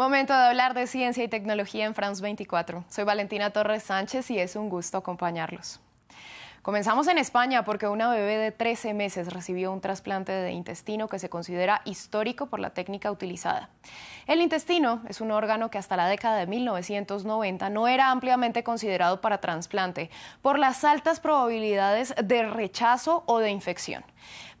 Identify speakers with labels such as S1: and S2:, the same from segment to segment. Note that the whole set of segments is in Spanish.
S1: Momento de hablar de ciencia y tecnología en France 24. Soy Valentina Torres Sánchez y es un gusto acompañarlos. Comenzamos en España porque una bebé de 13 meses recibió un trasplante de intestino que se considera histórico por la técnica utilizada. El intestino es un órgano que hasta la década de 1990 no era ampliamente considerado para trasplante por las altas probabilidades de rechazo o de infección.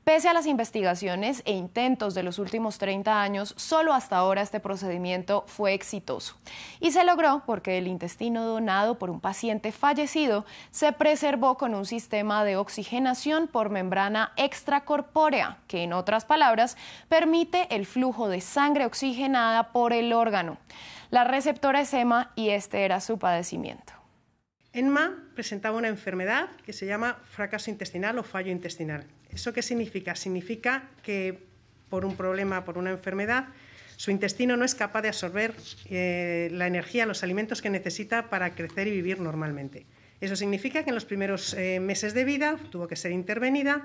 S1: Pese a las investigaciones e intentos de los últimos 30 años, solo hasta ahora este procedimiento fue exitoso. Y se logró porque el intestino donado por un paciente fallecido se preservó con un sistema de oxigenación por membrana extracorpórea, que en otras palabras permite el flujo de sangre oxigenada por el órgano. La receptora es EMA y este era su padecimiento.
S2: Enma presentaba una enfermedad que se llama fracaso intestinal o fallo intestinal. ¿Eso qué significa? Significa que por un problema, por una enfermedad, su intestino no es capaz de absorber eh, la energía, los alimentos que necesita para crecer y vivir normalmente. Eso significa que en los primeros eh, meses de vida tuvo que ser intervenida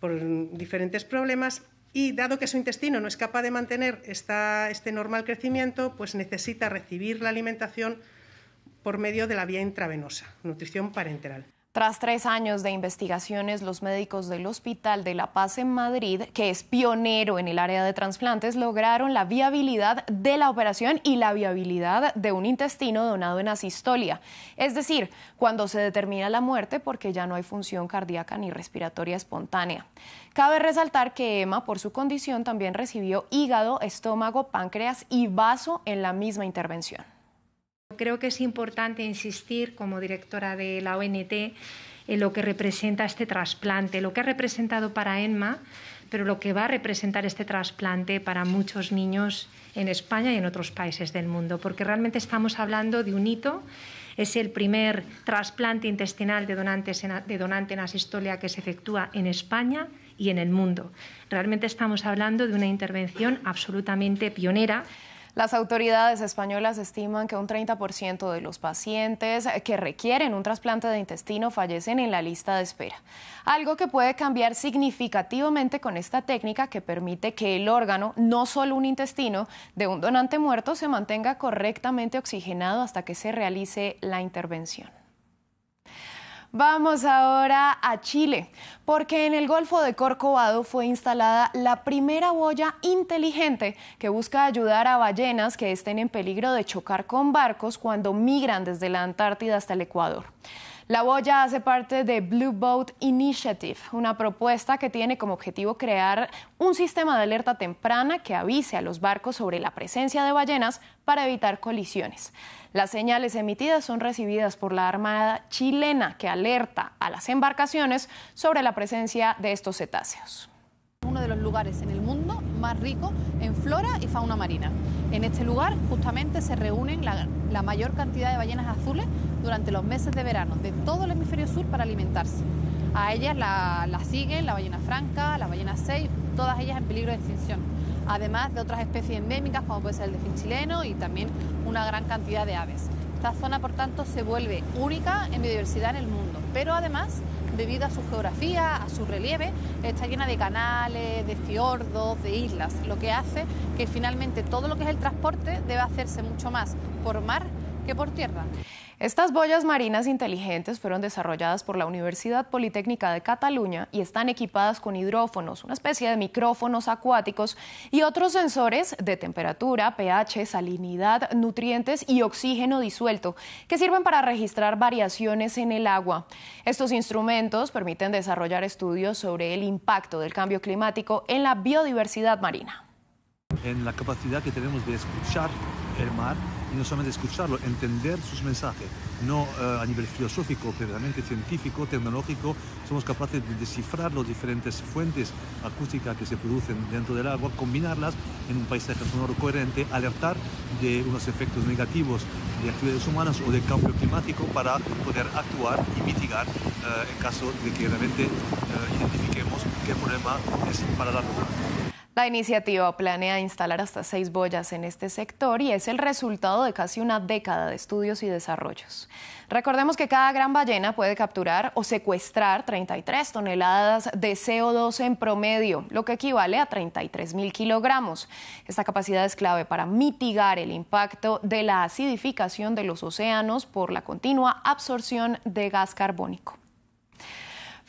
S2: por diferentes problemas y dado que su intestino no es capaz de mantener este normal crecimiento, pues necesita recibir la alimentación por medio de la vía intravenosa, nutrición parenteral.
S1: Tras tres años de investigaciones, los médicos del Hospital de La Paz en Madrid, que es pionero en el área de trasplantes, lograron la viabilidad de la operación y la viabilidad de un intestino donado en asistolia, es decir, cuando se determina la muerte porque ya no hay función cardíaca ni respiratoria espontánea. Cabe resaltar que Emma, por su condición, también recibió hígado, estómago, páncreas y vaso en la misma intervención.
S3: Creo que es importante insistir como directora de la ONT en lo que representa este trasplante, lo que ha representado para ENMA, pero lo que va a representar este trasplante para muchos niños en España y en otros países del mundo, porque realmente estamos hablando de un hito. Es el primer trasplante intestinal de, de donante en asistolia que se efectúa en España y en el mundo. Realmente estamos hablando de una intervención absolutamente pionera.
S1: Las autoridades españolas estiman que un 30% de los pacientes que requieren un trasplante de intestino fallecen en la lista de espera, algo que puede cambiar significativamente con esta técnica que permite que el órgano, no solo un intestino, de un donante muerto se mantenga correctamente oxigenado hasta que se realice la intervención. Vamos ahora a Chile, porque en el Golfo de Corcovado fue instalada la primera boya inteligente que busca ayudar a ballenas que estén en peligro de chocar con barcos cuando migran desde la Antártida hasta el Ecuador. La boya hace parte de Blue Boat Initiative, una propuesta que tiene como objetivo crear un sistema de alerta temprana que avise a los barcos sobre la presencia de ballenas para evitar colisiones. Las señales emitidas son recibidas por la Armada chilena que alerta a las embarcaciones sobre la presencia de estos cetáceos
S4: uno de los lugares en el mundo más rico en flora y fauna marina. En este lugar justamente se reúnen la, mayor cantidad de ballenas azules durante los meses de verano de todo el hemisferio sur para alimentarse. A ellas la, siguen la ballena franca, la ballena 6, todas ellas en peligro de extinción, además de otras especies endémicas como puede ser el delfín chileno y también una gran cantidad de aves. Esta zona, por tanto, se vuelve única en biodiversidad en el mundo, pero además debido a su geografía, a su relieve, está llena de canales, de fiordos, de islas, lo que hace que finalmente todo lo que es el transporte debe hacerse mucho más por mar que por tierra.
S1: Estas boyas marinas inteligentes fueron desarrolladas por la Universidad Politécnica de Cataluña y están equipadas con hidrófonos, una especie de micrófonos acuáticos y otros sensores de temperatura, pH, salinidad, nutrientes y oxígeno disuelto que sirven para registrar variaciones en el agua. Estos instrumentos permiten desarrollar estudios sobre el impacto del cambio climático en la biodiversidad marina.
S5: En la capacidad que tenemos de escuchar el mar y no solamente escucharlo, entender sus mensajes, no eh, a nivel filosófico, pero realmente científico, tecnológico, somos capaces de descifrar las diferentes fuentes acústicas que se producen dentro del agua, combinarlas en un paisaje sonoro coherente, alertar de unos efectos negativos de actividades humanas o de cambio climático para poder actuar y mitigar eh, en caso de que realmente eh, identifiquemos qué problema es para la plazo.
S1: La iniciativa planea instalar hasta seis boyas en este sector y es el resultado de casi una década de estudios y desarrollos. Recordemos que cada gran ballena puede capturar o secuestrar 33 toneladas de CO2 en promedio, lo que equivale a 33 mil kilogramos. Esta capacidad es clave para mitigar el impacto de la acidificación de los océanos por la continua absorción de gas carbónico.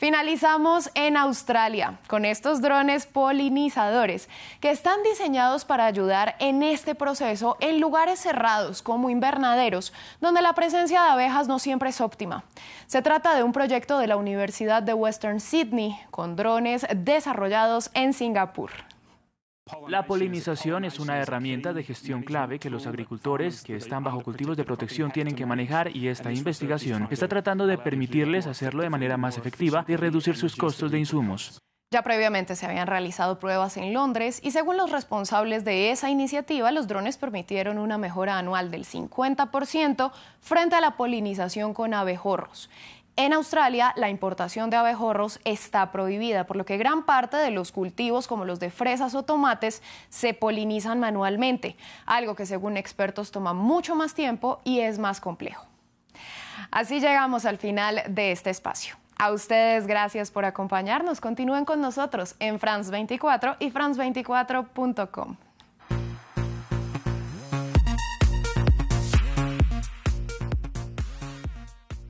S1: Finalizamos en Australia con estos drones polinizadores que están diseñados para ayudar en este proceso en lugares cerrados como invernaderos, donde la presencia de abejas no siempre es óptima. Se trata de un proyecto de la Universidad de Western Sydney con drones desarrollados en Singapur.
S6: La polinización es una herramienta de gestión clave que los agricultores que están bajo cultivos de protección tienen que manejar y esta investigación está tratando de permitirles hacerlo de manera más efectiva y reducir sus costos de insumos.
S1: Ya previamente se habían realizado pruebas en Londres y según los responsables de esa iniciativa, los drones permitieron una mejora anual del 50% frente a la polinización con abejorros. En Australia, la importación de abejorros está prohibida, por lo que gran parte de los cultivos, como los de fresas o tomates, se polinizan manualmente, algo que según expertos toma mucho más tiempo y es más complejo. Así llegamos al final de este espacio. A ustedes gracias por acompañarnos. Continúen con nosotros en France 24 y france24.com.